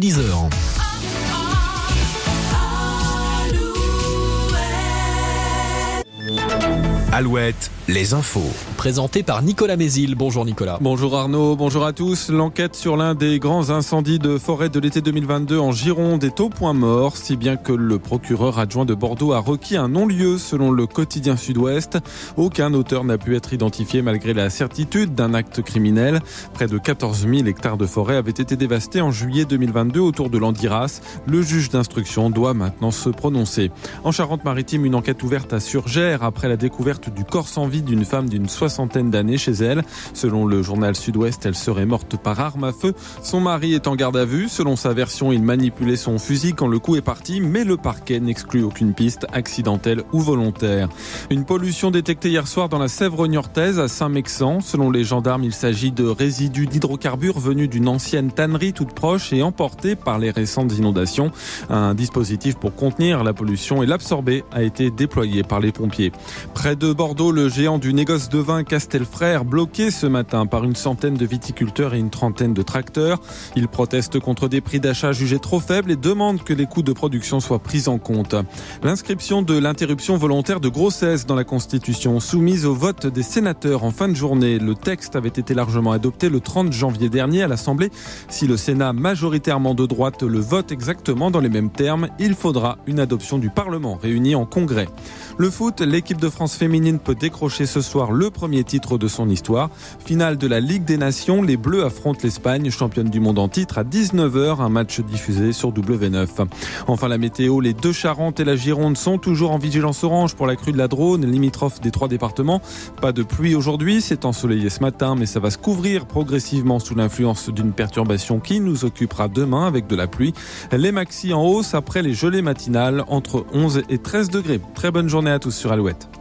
10 heures. Alouette, les infos. Présenté par Nicolas Mézil. Bonjour Nicolas. Bonjour Arnaud, bonjour à tous. L'enquête sur l'un des grands incendies de forêt de l'été 2022 en Gironde est au point mort, si bien que le procureur adjoint de Bordeaux a requis un non-lieu selon le quotidien Sud-Ouest. Aucun auteur n'a pu être identifié malgré la certitude d'un acte criminel. Près de 14 000 hectares de forêt avaient été dévastés en juillet 2022 autour de l'Andiras. Le juge d'instruction doit maintenant se prononcer. En Charente-Maritime, une enquête ouverte à Surgère après la découverte du corps sans vie d'une femme d'une soixantaine d'années chez elle. Selon le journal Sud-Ouest, elle serait morte par arme à feu. Son mari est en garde à vue. Selon sa version, il manipulait son fusil quand le coup est parti, mais le parquet n'exclut aucune piste accidentelle ou volontaire. Une pollution détectée hier soir dans la Sèvre niortaise à Saint-Mexan. Selon les gendarmes, il s'agit de résidus d'hydrocarbures venus d'une ancienne tannerie toute proche et emportés par les récentes inondations. Un dispositif pour contenir la pollution et l'absorber a été déployé par les pompiers. Près de Bordeaux, le géant du négoce de vin Castelfrère bloqué ce matin par une centaine de viticulteurs et une trentaine de tracteurs. Ils protestent contre des prix d'achat jugés trop faibles et demandent que les coûts de production soient pris en compte. L'inscription de l'interruption volontaire de grossesse dans la Constitution soumise au vote des sénateurs en fin de journée. Le texte avait été largement adopté le 30 janvier dernier à l'Assemblée. Si le Sénat majoritairement de droite le vote exactement dans les mêmes termes, il faudra une adoption du Parlement réuni en congrès. Le foot, l'équipe de France féminine peut décrocher ce soir le premier titre de son histoire. Finale de la Ligue des Nations, les Bleus affrontent l'Espagne, championne du monde en titre, à 19h, un match diffusé sur W9. Enfin la météo, les deux Charentes et la Gironde sont toujours en vigilance orange pour la crue de la Drône, limitrophe des trois départements. Pas de pluie aujourd'hui, c'est ensoleillé ce matin, mais ça va se couvrir progressivement sous l'influence d'une perturbation qui nous occupera demain avec de la pluie. Les maxis en hausse après les gelées matinales entre 11 et 13 degrés. Très bonne journée à tous sur Alouette.